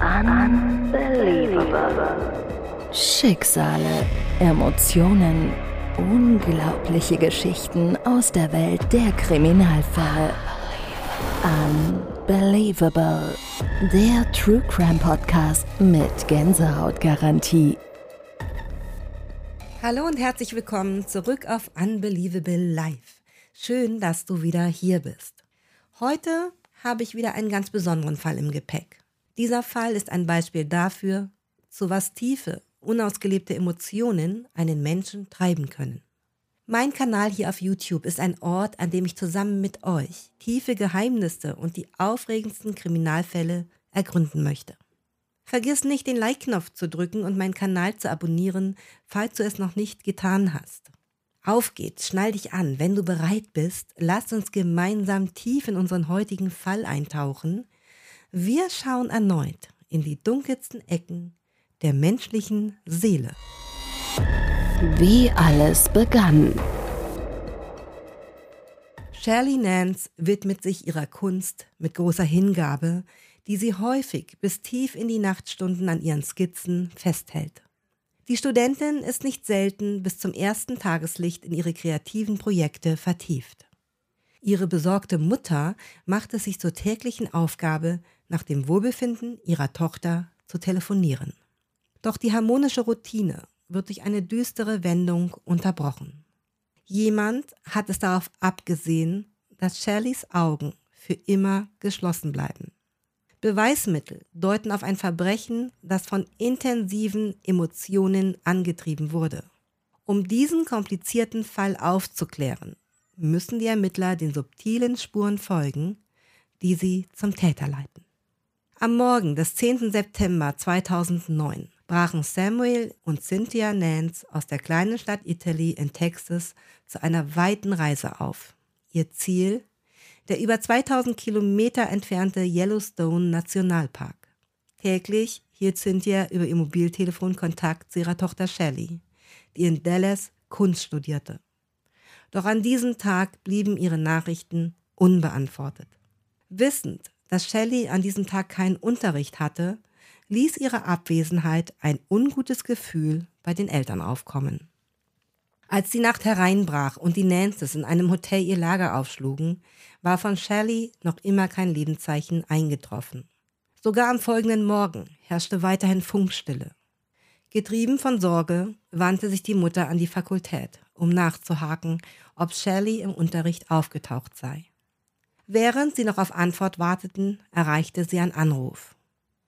Unbelievable. Schicksale, Emotionen, unglaubliche Geschichten aus der Welt der Kriminalfälle. Unbelievable. Der True Crime Podcast mit Gänsehautgarantie. Hallo und herzlich willkommen zurück auf Unbelievable Live. Schön, dass du wieder hier bist. Heute habe ich wieder einen ganz besonderen Fall im Gepäck. Dieser Fall ist ein Beispiel dafür, zu was tiefe, unausgelebte Emotionen einen Menschen treiben können. Mein Kanal hier auf YouTube ist ein Ort, an dem ich zusammen mit euch tiefe Geheimnisse und die aufregendsten Kriminalfälle ergründen möchte. Vergiss nicht, den Like-Knopf zu drücken und meinen Kanal zu abonnieren, falls du es noch nicht getan hast. Auf geht's, schnall dich an. Wenn du bereit bist, lass uns gemeinsam tief in unseren heutigen Fall eintauchen, wir schauen erneut in die dunkelsten Ecken der menschlichen Seele. Wie alles begann. Shirley Nance widmet sich ihrer Kunst mit großer Hingabe, die sie häufig bis tief in die Nachtstunden an ihren Skizzen festhält. Die Studentin ist nicht selten bis zum ersten Tageslicht in ihre kreativen Projekte vertieft. Ihre besorgte Mutter macht es sich zur täglichen Aufgabe, nach dem Wohlbefinden ihrer Tochter zu telefonieren. Doch die harmonische Routine wird durch eine düstere Wendung unterbrochen. Jemand hat es darauf abgesehen, dass Shirleys Augen für immer geschlossen bleiben. Beweismittel deuten auf ein Verbrechen, das von intensiven Emotionen angetrieben wurde. Um diesen komplizierten Fall aufzuklären, müssen die Ermittler den subtilen Spuren folgen, die sie zum Täter leiten. Am Morgen des 10. September 2009 brachen Samuel und Cynthia Nance aus der kleinen Stadt Italy in Texas zu einer weiten Reise auf. Ihr Ziel? Der über 2000 Kilometer entfernte Yellowstone Nationalpark. Täglich hielt Cynthia über ihr Mobiltelefon Kontakt zu ihrer Tochter Shelley, die in Dallas Kunst studierte. Doch an diesem Tag blieben ihre Nachrichten unbeantwortet. Wissend, dass Shelley an diesem Tag keinen Unterricht hatte, ließ ihre Abwesenheit ein ungutes Gefühl bei den Eltern aufkommen. Als die Nacht hereinbrach und die Nances in einem Hotel ihr Lager aufschlugen, war von Shelley noch immer kein Lebenszeichen eingetroffen. Sogar am folgenden Morgen herrschte weiterhin Funkstille. Getrieben von Sorge wandte sich die Mutter an die Fakultät, um nachzuhaken, ob Shelley im Unterricht aufgetaucht sei. Während sie noch auf Antwort warteten, erreichte sie einen Anruf.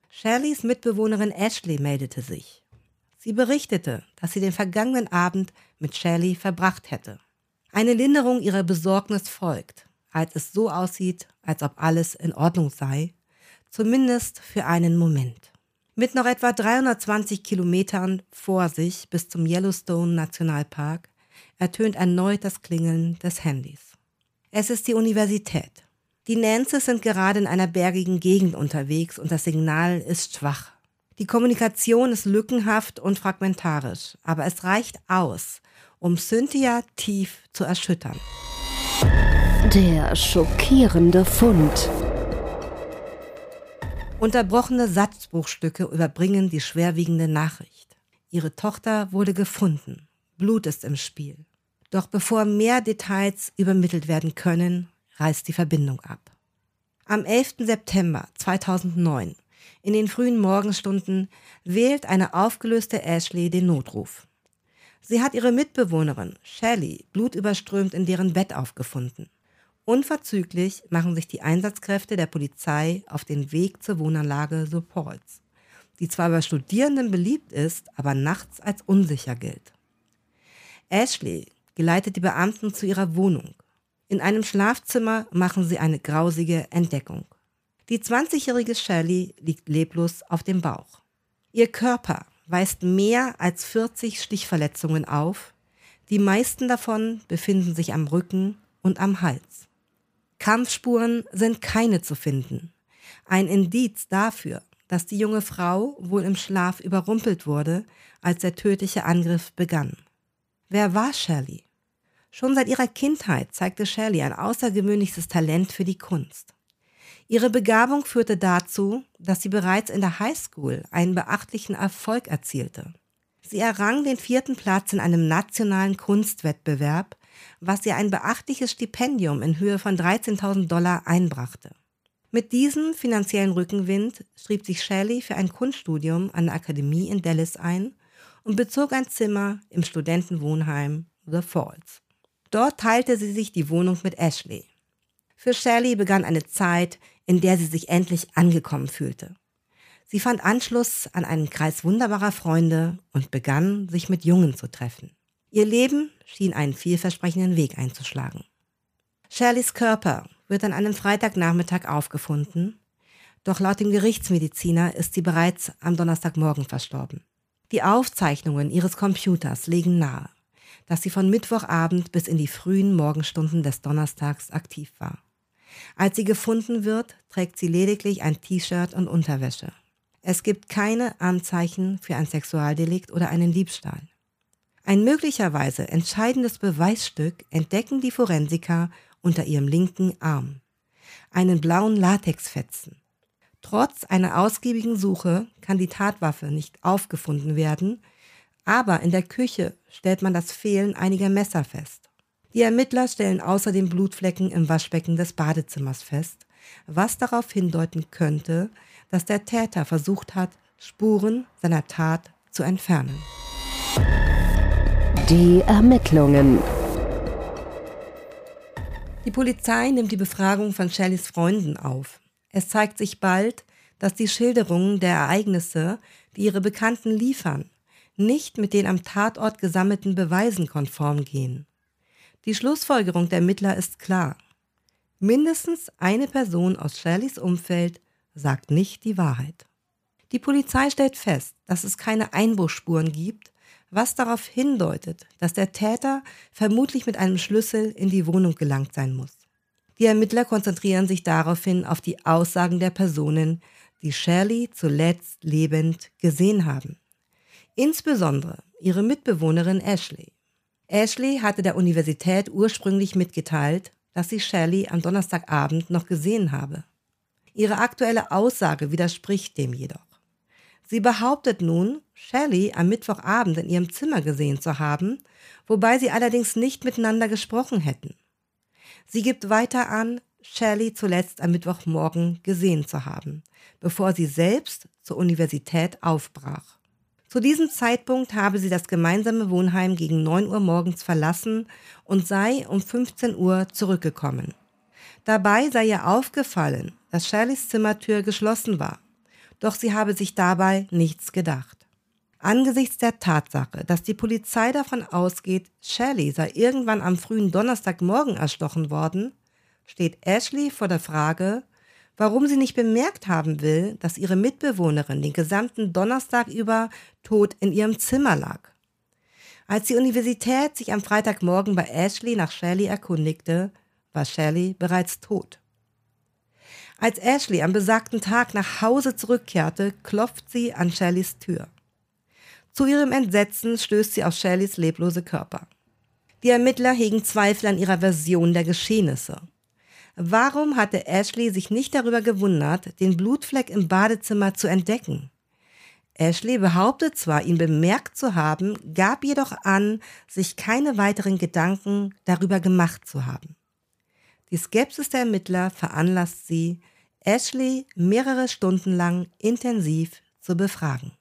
Shirleys Mitbewohnerin Ashley meldete sich. Sie berichtete, dass sie den vergangenen Abend mit Shirley verbracht hätte. Eine Linderung ihrer Besorgnis folgt, als es so aussieht, als ob alles in Ordnung sei, zumindest für einen Moment. Mit noch etwa 320 Kilometern vor sich bis zum Yellowstone Nationalpark ertönt erneut das Klingeln des Handys. Es ist die Universität. Die Nances sind gerade in einer bergigen Gegend unterwegs und das Signal ist schwach. Die Kommunikation ist lückenhaft und fragmentarisch, aber es reicht aus, um Cynthia tief zu erschüttern. Der schockierende Fund. Unterbrochene Satzbruchstücke überbringen die schwerwiegende Nachricht. Ihre Tochter wurde gefunden. Blut ist im Spiel. Doch bevor mehr Details übermittelt werden können, reißt die Verbindung ab. Am 11. September 2009, in den frühen Morgenstunden, wählt eine aufgelöste Ashley den Notruf. Sie hat ihre Mitbewohnerin, Shelley, blutüberströmt in deren Bett aufgefunden. Unverzüglich machen sich die Einsatzkräfte der Polizei auf den Weg zur Wohnanlage The Pauls, die zwar bei Studierenden beliebt ist, aber nachts als unsicher gilt. Ashley geleitet die Beamten zu ihrer Wohnung. In einem Schlafzimmer machen sie eine grausige Entdeckung. Die 20-jährige Shelley liegt leblos auf dem Bauch. Ihr Körper weist mehr als 40 Stichverletzungen auf. Die meisten davon befinden sich am Rücken und am Hals. Kampfspuren sind keine zu finden. Ein Indiz dafür, dass die junge Frau wohl im Schlaf überrumpelt wurde, als der tödliche Angriff begann. Wer war Shelley? Schon seit ihrer Kindheit zeigte Shelley ein außergewöhnliches Talent für die Kunst. Ihre Begabung führte dazu, dass sie bereits in der Highschool einen beachtlichen Erfolg erzielte. Sie errang den vierten Platz in einem nationalen Kunstwettbewerb, was ihr ein beachtliches Stipendium in Höhe von 13.000 Dollar einbrachte. Mit diesem finanziellen Rückenwind schrieb sich Shelley für ein Kunststudium an der Akademie in Dallas ein und bezog ein Zimmer im Studentenwohnheim The Falls. Dort teilte sie sich die Wohnung mit Ashley. Für Shelley begann eine Zeit, in der sie sich endlich angekommen fühlte. Sie fand Anschluss an einen Kreis wunderbarer Freunde und begann, sich mit Jungen zu treffen. Ihr Leben schien einen vielversprechenden Weg einzuschlagen. Shirleys Körper wird an einem Freitagnachmittag aufgefunden, doch laut dem Gerichtsmediziner ist sie bereits am Donnerstagmorgen verstorben. Die Aufzeichnungen ihres Computers legen nahe, dass sie von Mittwochabend bis in die frühen Morgenstunden des Donnerstags aktiv war. Als sie gefunden wird, trägt sie lediglich ein T-Shirt und Unterwäsche. Es gibt keine Anzeichen für ein Sexualdelikt oder einen Diebstahl. Ein möglicherweise entscheidendes Beweisstück entdecken die Forensiker unter ihrem linken Arm. Einen blauen Latexfetzen. Trotz einer ausgiebigen Suche kann die Tatwaffe nicht aufgefunden werden, aber in der Küche stellt man das Fehlen einiger Messer fest. Die Ermittler stellen außerdem Blutflecken im Waschbecken des Badezimmers fest, was darauf hindeuten könnte, dass der Täter versucht hat, Spuren seiner Tat zu entfernen. Die Ermittlungen. Die Polizei nimmt die Befragung von Shellys Freunden auf. Es zeigt sich bald, dass die Schilderungen der Ereignisse, die ihre Bekannten liefern, nicht mit den am Tatort gesammelten Beweisen konform gehen. Die Schlussfolgerung der Ermittler ist klar. Mindestens eine Person aus Shirleys Umfeld sagt nicht die Wahrheit. Die Polizei stellt fest, dass es keine Einbruchspuren gibt, was darauf hindeutet, dass der Täter vermutlich mit einem Schlüssel in die Wohnung gelangt sein muss. Die Ermittler konzentrieren sich daraufhin auf die Aussagen der Personen, die Shirley zuletzt lebend gesehen haben. Insbesondere ihre Mitbewohnerin Ashley. Ashley hatte der Universität ursprünglich mitgeteilt, dass sie Shirley am Donnerstagabend noch gesehen habe. Ihre aktuelle Aussage widerspricht dem jedoch. Sie behauptet nun, Shelley am Mittwochabend in ihrem Zimmer gesehen zu haben, wobei sie allerdings nicht miteinander gesprochen hätten. Sie gibt weiter an, Shelley zuletzt am Mittwochmorgen gesehen zu haben, bevor sie selbst zur Universität aufbrach. Zu diesem Zeitpunkt habe sie das gemeinsame Wohnheim gegen 9 Uhr morgens verlassen und sei um 15 Uhr zurückgekommen. Dabei sei ihr aufgefallen, dass Shirleys Zimmertür geschlossen war, doch sie habe sich dabei nichts gedacht. Angesichts der Tatsache, dass die Polizei davon ausgeht, Shirley sei irgendwann am frühen Donnerstagmorgen erstochen worden, steht Ashley vor der Frage, warum sie nicht bemerkt haben will, dass ihre Mitbewohnerin den gesamten Donnerstag über tot in ihrem Zimmer lag. Als die Universität sich am Freitagmorgen bei Ashley nach Shelley erkundigte, war Shelley bereits tot. Als Ashley am besagten Tag nach Hause zurückkehrte, klopft sie an Shelleys Tür. Zu ihrem Entsetzen stößt sie auf Shelleys leblose Körper. Die Ermittler hegen Zweifel an ihrer Version der Geschehnisse. Warum hatte Ashley sich nicht darüber gewundert, den Blutfleck im Badezimmer zu entdecken? Ashley behauptet zwar, ihn bemerkt zu haben, gab jedoch an, sich keine weiteren Gedanken darüber gemacht zu haben. Die Skepsis der Ermittler veranlasst sie, Ashley mehrere Stunden lang intensiv zu befragen.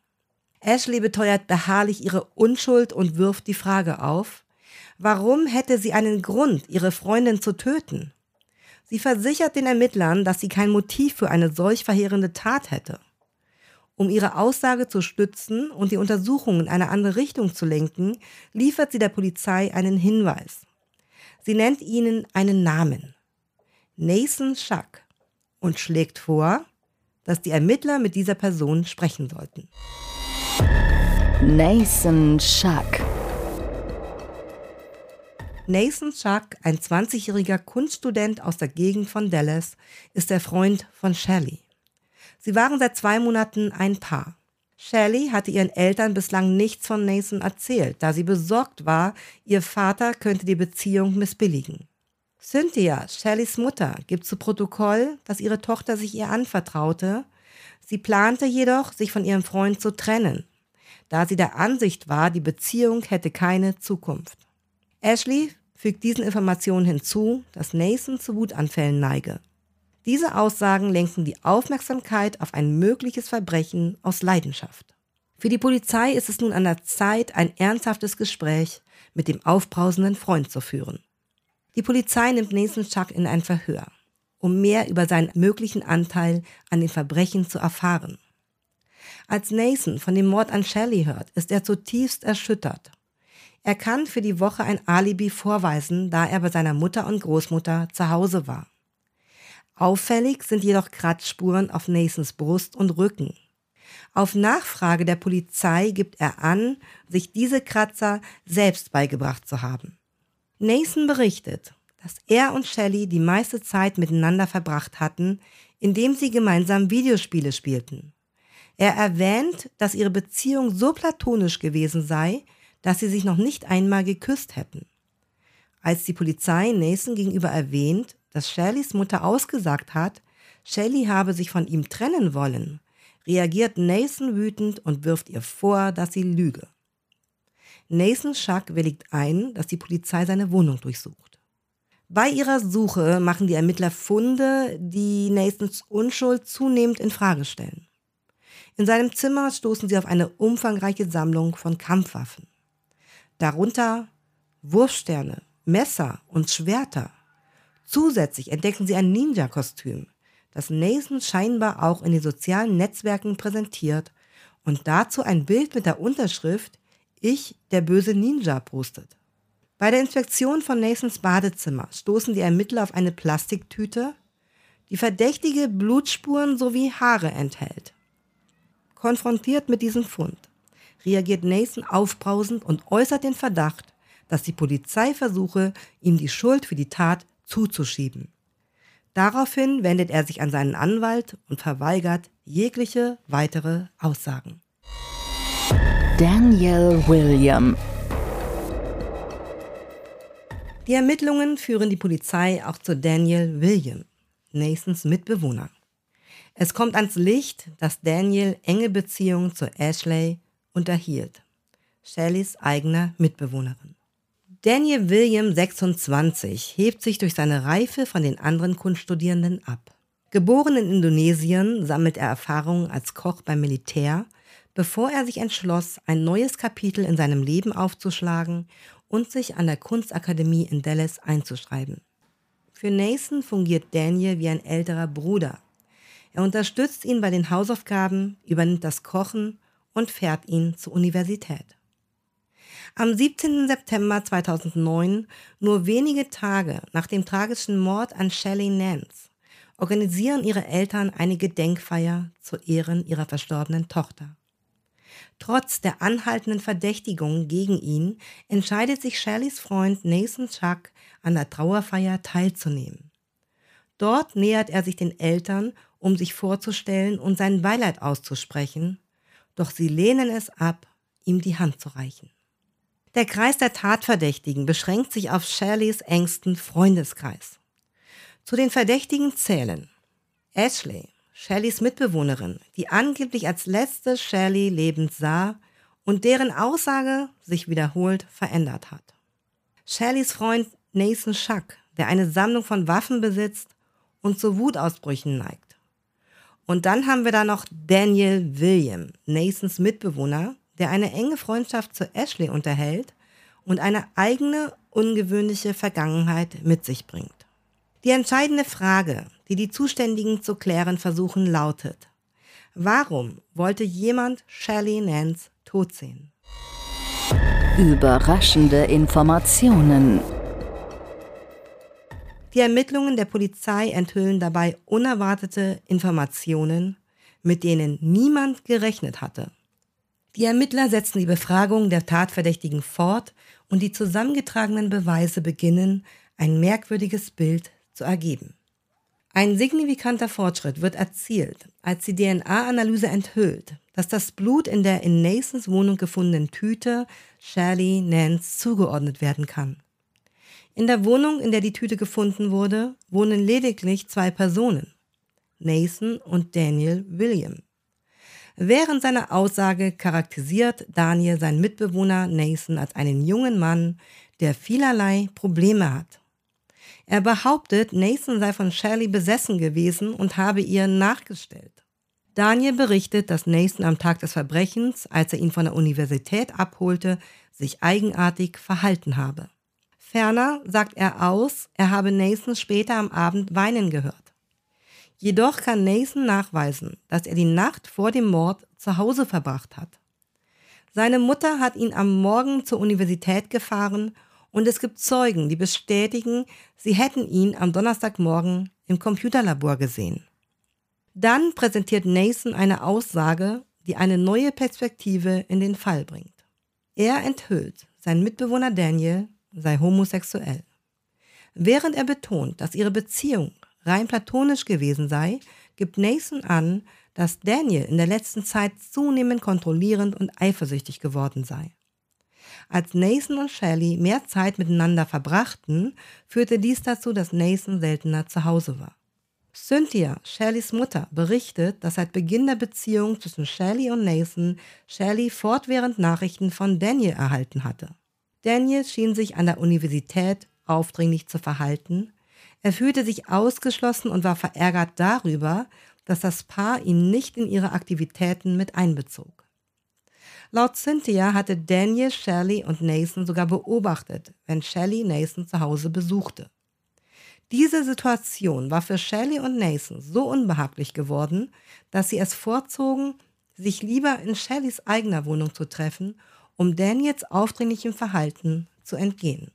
Ashley beteuert beharrlich ihre Unschuld und wirft die Frage auf, warum hätte sie einen Grund, ihre Freundin zu töten? Sie versichert den Ermittlern, dass sie kein Motiv für eine solch verheerende Tat hätte. Um ihre Aussage zu stützen und die Untersuchungen in eine andere Richtung zu lenken, liefert sie der Polizei einen Hinweis. Sie nennt ihnen einen Namen. Nathan Schuck und schlägt vor, dass die Ermittler mit dieser Person sprechen sollten. Nathan Schuck Nathan Chuck, ein 20-jähriger Kunststudent aus der Gegend von Dallas, ist der Freund von Shelley. Sie waren seit zwei Monaten ein Paar. Shelley hatte ihren Eltern bislang nichts von Nathan erzählt, da sie besorgt war, ihr Vater könnte die Beziehung missbilligen. Cynthia, Shellys Mutter, gibt zu Protokoll, dass ihre Tochter sich ihr anvertraute. Sie plante jedoch, sich von ihrem Freund zu trennen, da sie der Ansicht war, die Beziehung hätte keine Zukunft. Ashley fügt diesen Informationen hinzu, dass Nathan zu Wutanfällen neige. Diese Aussagen lenken die Aufmerksamkeit auf ein mögliches Verbrechen aus Leidenschaft. Für die Polizei ist es nun an der Zeit, ein ernsthaftes Gespräch mit dem aufbrausenden Freund zu führen. Die Polizei nimmt Nathan Chuck in ein Verhör, um mehr über seinen möglichen Anteil an den Verbrechen zu erfahren. Als Nathan von dem Mord an Shelley hört, ist er zutiefst erschüttert. Er kann für die Woche ein Alibi vorweisen, da er bei seiner Mutter und Großmutter zu Hause war. Auffällig sind jedoch Kratzspuren auf Nathans Brust und Rücken. Auf Nachfrage der Polizei gibt er an, sich diese Kratzer selbst beigebracht zu haben. Nathan berichtet, dass er und Shelley die meiste Zeit miteinander verbracht hatten, indem sie gemeinsam Videospiele spielten. Er erwähnt, dass ihre Beziehung so platonisch gewesen sei, dass sie sich noch nicht einmal geküsst hätten. Als die Polizei Nathan gegenüber erwähnt, dass Shelleys Mutter ausgesagt hat, Shelley habe sich von ihm trennen wollen, reagiert Nathan wütend und wirft ihr vor, dass sie lüge. Nathan Schuck willigt ein, dass die Polizei seine Wohnung durchsucht. Bei ihrer Suche machen die Ermittler Funde, die Nathans Unschuld zunehmend in Frage stellen. In seinem Zimmer stoßen sie auf eine umfangreiche Sammlung von Kampfwaffen. Darunter Wurfsterne, Messer und Schwerter. Zusätzlich entdecken sie ein Ninja-Kostüm, das Nathan scheinbar auch in den sozialen Netzwerken präsentiert und dazu ein Bild mit der Unterschrift ich, der böse Ninja, postet. Bei der Inspektion von Nathans Badezimmer stoßen die Ermittler auf eine Plastiktüte, die verdächtige Blutspuren sowie Haare enthält. Konfrontiert mit diesem Fund reagiert Nathan aufbrausend und äußert den Verdacht, dass die Polizei versuche, ihm die Schuld für die Tat zuzuschieben. Daraufhin wendet er sich an seinen Anwalt und verweigert jegliche weitere Aussagen. Daniel William. Die Ermittlungen führen die Polizei auch zu Daniel William, Nathans Mitbewohner. Es kommt ans Licht, dass Daniel enge Beziehungen zu Ashley unterhielt, Shelleys eigener Mitbewohnerin. Daniel William 26 hebt sich durch seine Reife von den anderen Kunststudierenden ab. Geboren in Indonesien sammelt er Erfahrungen als Koch beim Militär bevor er sich entschloss, ein neues Kapitel in seinem Leben aufzuschlagen und sich an der Kunstakademie in Dallas einzuschreiben. Für Nathan fungiert Daniel wie ein älterer Bruder. Er unterstützt ihn bei den Hausaufgaben, übernimmt das Kochen und fährt ihn zur Universität. Am 17. September 2009, nur wenige Tage nach dem tragischen Mord an Shelley Nance, organisieren ihre Eltern eine Gedenkfeier zu Ehren ihrer verstorbenen Tochter. Trotz der anhaltenden Verdächtigungen gegen ihn entscheidet sich Shelleys Freund Nathan Chuck an der Trauerfeier teilzunehmen. Dort nähert er sich den Eltern, um sich vorzustellen und sein Beileid auszusprechen, doch sie lehnen es ab, ihm die Hand zu reichen. Der Kreis der Tatverdächtigen beschränkt sich auf Shirleys engsten Freundeskreis. Zu den Verdächtigen zählen Ashley, Shelleys Mitbewohnerin, die angeblich als letzte Shelley lebend sah und deren Aussage sich wiederholt verändert hat. Shelleys Freund Nathan Schuck, der eine Sammlung von Waffen besitzt und zu Wutausbrüchen neigt. Und dann haben wir da noch Daniel William, Nathans Mitbewohner, der eine enge Freundschaft zu Ashley unterhält und eine eigene ungewöhnliche Vergangenheit mit sich bringt. Die entscheidende Frage, die die Zuständigen zu klären versuchen, lautet, warum wollte jemand Shelley Nance tot sehen? Überraschende Informationen. Die Ermittlungen der Polizei enthüllen dabei unerwartete Informationen, mit denen niemand gerechnet hatte. Die Ermittler setzen die Befragung der Tatverdächtigen fort und die zusammengetragenen Beweise beginnen, ein merkwürdiges Bild zu ergeben. Ein signifikanter Fortschritt wird erzielt, als die DNA-Analyse enthüllt, dass das Blut in der in Nathans Wohnung gefundenen Tüte Shirley Nance zugeordnet werden kann. In der Wohnung, in der die Tüte gefunden wurde, wohnen lediglich zwei Personen, Nathan und Daniel William. Während seiner Aussage charakterisiert Daniel seinen Mitbewohner Nathan als einen jungen Mann, der vielerlei Probleme hat. Er behauptet, Nathan sei von Shirley besessen gewesen und habe ihr nachgestellt. Daniel berichtet, dass Nathan am Tag des Verbrechens, als er ihn von der Universität abholte, sich eigenartig verhalten habe. Ferner sagt er aus, er habe Nathan später am Abend weinen gehört. Jedoch kann Nathan nachweisen, dass er die Nacht vor dem Mord zu Hause verbracht hat. Seine Mutter hat ihn am Morgen zur Universität gefahren und es gibt Zeugen, die bestätigen, sie hätten ihn am Donnerstagmorgen im Computerlabor gesehen. Dann präsentiert Nathan eine Aussage, die eine neue Perspektive in den Fall bringt. Er enthüllt, sein Mitbewohner Daniel sei homosexuell. Während er betont, dass ihre Beziehung rein platonisch gewesen sei, gibt Nathan an, dass Daniel in der letzten Zeit zunehmend kontrollierend und eifersüchtig geworden sei. Als Nathan und Shelley mehr Zeit miteinander verbrachten, führte dies dazu, dass Nathan seltener zu Hause war. Cynthia, Shelleys Mutter, berichtet, dass seit Beginn der Beziehung zwischen Shelley und Nathan Shelley fortwährend Nachrichten von Daniel erhalten hatte. Daniel schien sich an der Universität aufdringlich zu verhalten. Er fühlte sich ausgeschlossen und war verärgert darüber, dass das Paar ihn nicht in ihre Aktivitäten mit einbezog. Laut Cynthia hatte Daniel Shelley und Nathan sogar beobachtet, wenn Shelley Nathan zu Hause besuchte. Diese Situation war für Shelley und Nathan so unbehaglich geworden, dass sie es vorzogen, sich lieber in Shelleys eigener Wohnung zu treffen, um Daniels aufdringlichem Verhalten zu entgehen.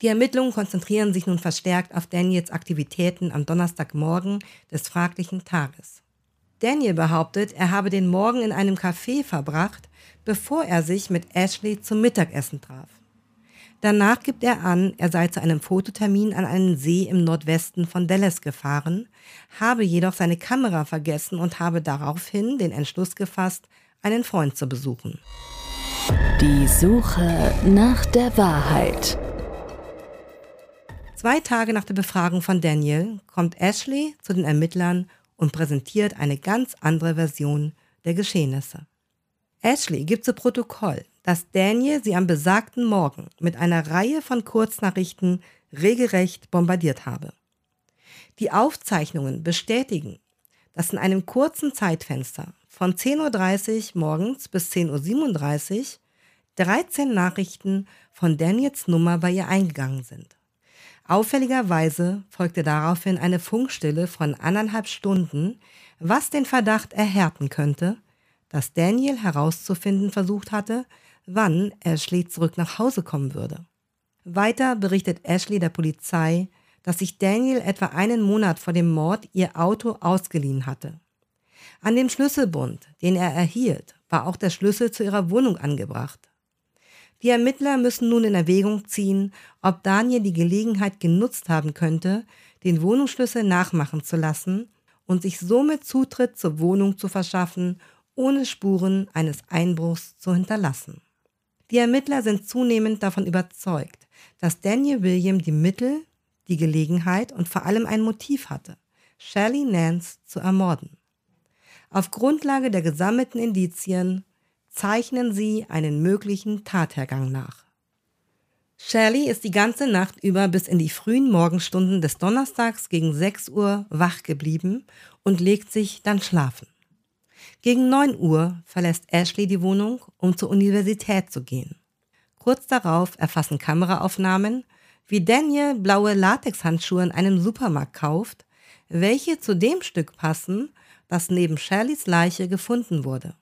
Die Ermittlungen konzentrieren sich nun verstärkt auf Daniels Aktivitäten am Donnerstagmorgen des fraglichen Tages. Daniel behauptet, er habe den Morgen in einem Café verbracht, bevor er sich mit Ashley zum Mittagessen traf. Danach gibt er an, er sei zu einem Fototermin an einen See im Nordwesten von Dallas gefahren, habe jedoch seine Kamera vergessen und habe daraufhin den Entschluss gefasst, einen Freund zu besuchen. Die Suche nach der Wahrheit. Zwei Tage nach der Befragung von Daniel kommt Ashley zu den Ermittlern und präsentiert eine ganz andere Version der Geschehnisse. Ashley gibt zu Protokoll, dass Daniel sie am besagten Morgen mit einer Reihe von Kurznachrichten regelrecht bombardiert habe. Die Aufzeichnungen bestätigen, dass in einem kurzen Zeitfenster von 10.30 Uhr morgens bis 10.37 Uhr 13 Nachrichten von Daniels Nummer bei ihr eingegangen sind. Auffälligerweise folgte daraufhin eine Funkstille von anderthalb Stunden, was den Verdacht erhärten könnte, dass Daniel herauszufinden versucht hatte, wann Ashley zurück nach Hause kommen würde. Weiter berichtet Ashley der Polizei, dass sich Daniel etwa einen Monat vor dem Mord ihr Auto ausgeliehen hatte. An dem Schlüsselbund, den er erhielt, war auch der Schlüssel zu ihrer Wohnung angebracht. Die Ermittler müssen nun in Erwägung ziehen, ob Daniel die Gelegenheit genutzt haben könnte, den Wohnungsschlüssel nachmachen zu lassen und sich somit Zutritt zur Wohnung zu verschaffen, ohne Spuren eines Einbruchs zu hinterlassen. Die Ermittler sind zunehmend davon überzeugt, dass Daniel William die Mittel, die Gelegenheit und vor allem ein Motiv hatte, Shirley Nance zu ermorden. Auf Grundlage der gesammelten Indizien zeichnen sie einen möglichen Tathergang nach. Shirley ist die ganze Nacht über bis in die frühen Morgenstunden des Donnerstags gegen 6 Uhr wach geblieben und legt sich dann schlafen. Gegen 9 Uhr verlässt Ashley die Wohnung, um zur Universität zu gehen. Kurz darauf erfassen Kameraaufnahmen, wie Daniel blaue Latexhandschuhe in einem Supermarkt kauft, welche zu dem Stück passen, das neben Shirleys Leiche gefunden wurde.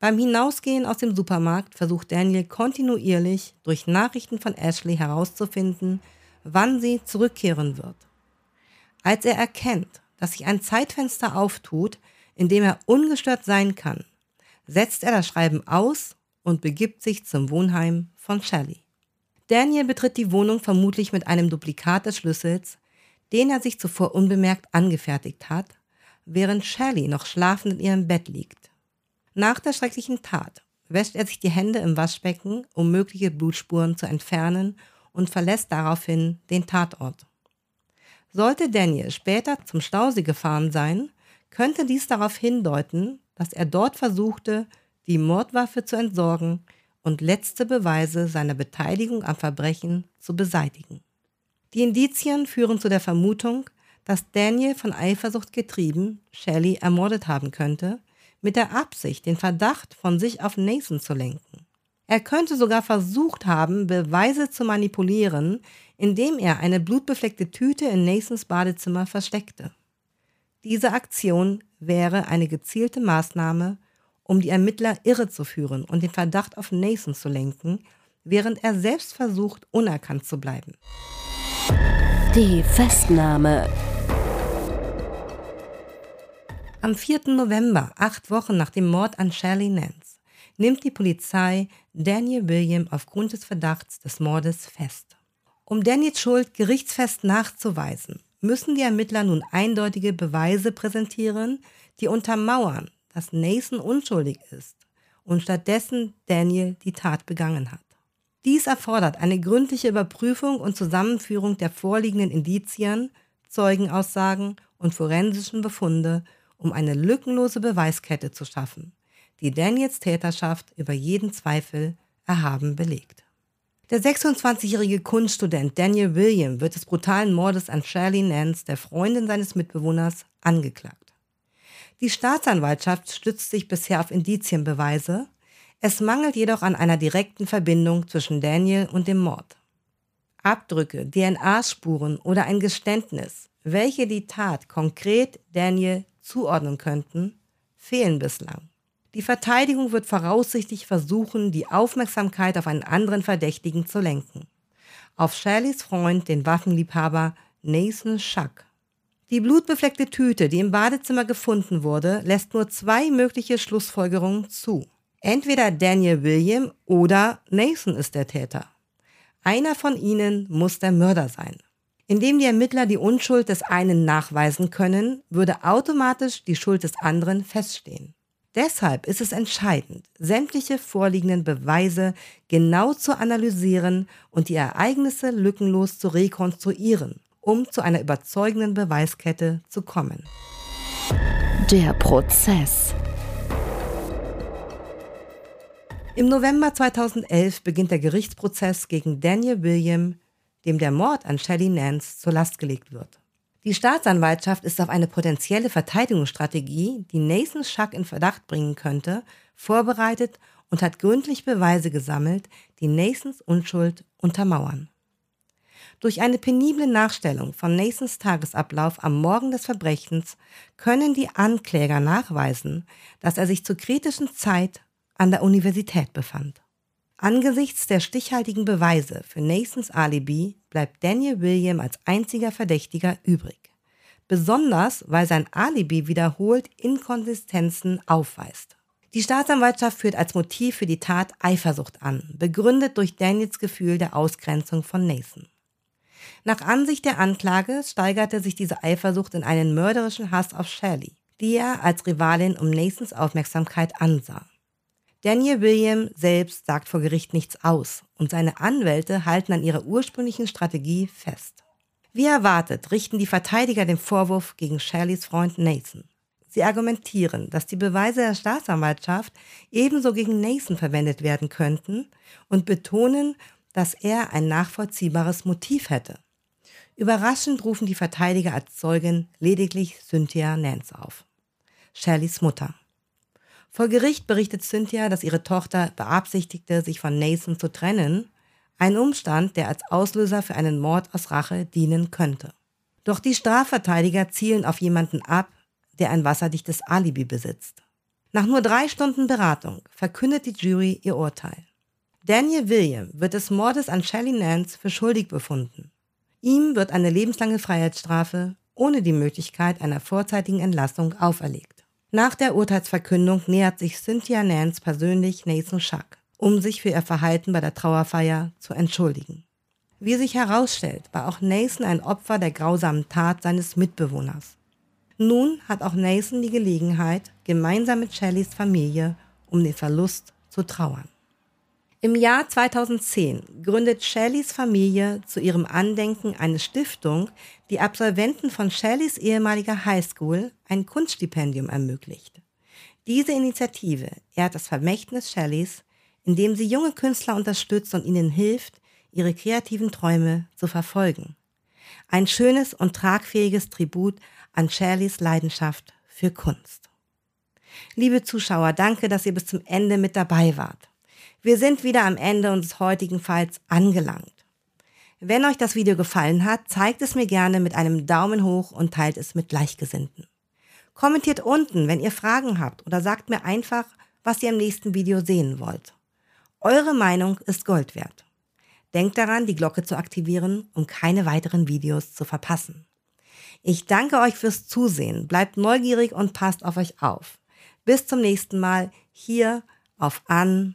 Beim Hinausgehen aus dem Supermarkt versucht Daniel kontinuierlich durch Nachrichten von Ashley herauszufinden, wann sie zurückkehren wird. Als er erkennt, dass sich ein Zeitfenster auftut, in dem er ungestört sein kann, setzt er das Schreiben aus und begibt sich zum Wohnheim von Shelley. Daniel betritt die Wohnung vermutlich mit einem Duplikat des Schlüssels, den er sich zuvor unbemerkt angefertigt hat, während Shelley noch schlafend in ihrem Bett liegt. Nach der schrecklichen Tat wäscht er sich die Hände im Waschbecken, um mögliche Blutspuren zu entfernen und verlässt daraufhin den Tatort. Sollte Daniel später zum Stausee gefahren sein, könnte dies darauf hindeuten, dass er dort versuchte, die Mordwaffe zu entsorgen und letzte Beweise seiner Beteiligung am Verbrechen zu beseitigen. Die Indizien führen zu der Vermutung, dass Daniel von Eifersucht getrieben Shelley ermordet haben könnte, mit der Absicht, den Verdacht von sich auf Nathan zu lenken. Er könnte sogar versucht haben, Beweise zu manipulieren, indem er eine blutbefleckte Tüte in Nathans Badezimmer versteckte. Diese Aktion wäre eine gezielte Maßnahme, um die Ermittler irrezuführen und den Verdacht auf Nathan zu lenken, während er selbst versucht, unerkannt zu bleiben. Die Festnahme. Am 4. November, acht Wochen nach dem Mord an Shirley Nance, nimmt die Polizei Daniel William aufgrund des Verdachts des Mordes fest. Um Daniels Schuld gerichtsfest nachzuweisen, müssen die Ermittler nun eindeutige Beweise präsentieren, die untermauern, dass Nathan unschuldig ist und stattdessen Daniel die Tat begangen hat. Dies erfordert eine gründliche Überprüfung und Zusammenführung der vorliegenden Indizien, Zeugenaussagen und forensischen Befunde, um eine lückenlose Beweiskette zu schaffen, die Daniels Täterschaft über jeden Zweifel erhaben belegt. Der 26-jährige Kunststudent Daniel William wird des brutalen Mordes an Shirley Nance, der Freundin seines Mitbewohners, angeklagt. Die Staatsanwaltschaft stützt sich bisher auf Indizienbeweise, es mangelt jedoch an einer direkten Verbindung zwischen Daniel und dem Mord. Abdrücke, DNA-Spuren oder ein Geständnis, welche die Tat konkret Daniel zuordnen könnten, fehlen bislang. Die Verteidigung wird voraussichtlich versuchen, die Aufmerksamkeit auf einen anderen Verdächtigen zu lenken. Auf Shirleys Freund, den Waffenliebhaber Nathan Schuck. Die blutbefleckte Tüte, die im Badezimmer gefunden wurde, lässt nur zwei mögliche Schlussfolgerungen zu. Entweder Daniel William oder Nathan ist der Täter. Einer von ihnen muss der Mörder sein. Indem die Ermittler die Unschuld des einen nachweisen können, würde automatisch die Schuld des anderen feststehen. Deshalb ist es entscheidend, sämtliche vorliegenden Beweise genau zu analysieren und die Ereignisse lückenlos zu rekonstruieren, um zu einer überzeugenden Beweiskette zu kommen. Der Prozess. Im November 2011 beginnt der Gerichtsprozess gegen Daniel William, dem der Mord an Shelley Nance zur Last gelegt wird. Die Staatsanwaltschaft ist auf eine potenzielle Verteidigungsstrategie, die Nathan Schuck in Verdacht bringen könnte, vorbereitet und hat gründlich Beweise gesammelt, die Nathans Unschuld untermauern. Durch eine penible Nachstellung von Nathans Tagesablauf am Morgen des Verbrechens können die Ankläger nachweisen, dass er sich zur kritischen Zeit an der Universität befand. Angesichts der stichhaltigen Beweise für Nathans Alibi bleibt Daniel William als einziger Verdächtiger übrig. Besonders, weil sein Alibi wiederholt Inkonsistenzen aufweist. Die Staatsanwaltschaft führt als Motiv für die Tat Eifersucht an, begründet durch Daniels Gefühl der Ausgrenzung von Nathan. Nach Ansicht der Anklage steigerte sich diese Eifersucht in einen mörderischen Hass auf Shirley, die er als Rivalin um Nathans Aufmerksamkeit ansah. Daniel William selbst sagt vor Gericht nichts aus und seine Anwälte halten an ihrer ursprünglichen Strategie fest. Wie erwartet, richten die Verteidiger den Vorwurf gegen Shirleys Freund Nathan. Sie argumentieren, dass die Beweise der Staatsanwaltschaft ebenso gegen Nathan verwendet werden könnten und betonen, dass er ein nachvollziehbares Motiv hätte. Überraschend rufen die Verteidiger als Zeugin lediglich Cynthia Nance auf. Shirleys Mutter. Vor Gericht berichtet Cynthia, dass ihre Tochter beabsichtigte, sich von Nathan zu trennen, ein Umstand, der als Auslöser für einen Mord aus Rache dienen könnte. Doch die Strafverteidiger zielen auf jemanden ab, der ein wasserdichtes Alibi besitzt. Nach nur drei Stunden Beratung verkündet die Jury ihr Urteil. Daniel William wird des Mordes an Shelley Nance für schuldig befunden. Ihm wird eine lebenslange Freiheitsstrafe ohne die Möglichkeit einer vorzeitigen Entlassung auferlegt. Nach der Urteilsverkündung nähert sich Cynthia Nance persönlich Nathan Schuck, um sich für ihr Verhalten bei der Trauerfeier zu entschuldigen. Wie sich herausstellt, war auch Nathan ein Opfer der grausamen Tat seines Mitbewohners. Nun hat auch Nathan die Gelegenheit, gemeinsam mit Shelleys Familie um den Verlust zu trauern. Im Jahr 2010 gründet Shelleys Familie zu ihrem Andenken eine Stiftung, die Absolventen von Shelleys ehemaliger Highschool ein Kunststipendium ermöglicht. Diese Initiative ehrt das Vermächtnis Shelleys, indem sie junge Künstler unterstützt und ihnen hilft, ihre kreativen Träume zu verfolgen. Ein schönes und tragfähiges Tribut an Shelleys Leidenschaft für Kunst. Liebe Zuschauer, danke, dass ihr bis zum Ende mit dabei wart. Wir sind wieder am Ende unseres heutigen Falls angelangt. Wenn euch das Video gefallen hat, zeigt es mir gerne mit einem Daumen hoch und teilt es mit Gleichgesinnten. Kommentiert unten, wenn ihr Fragen habt oder sagt mir einfach, was ihr im nächsten Video sehen wollt. Eure Meinung ist Gold wert. Denkt daran, die Glocke zu aktivieren, um keine weiteren Videos zu verpassen. Ich danke euch fürs Zusehen, bleibt neugierig und passt auf euch auf. Bis zum nächsten Mal hier auf An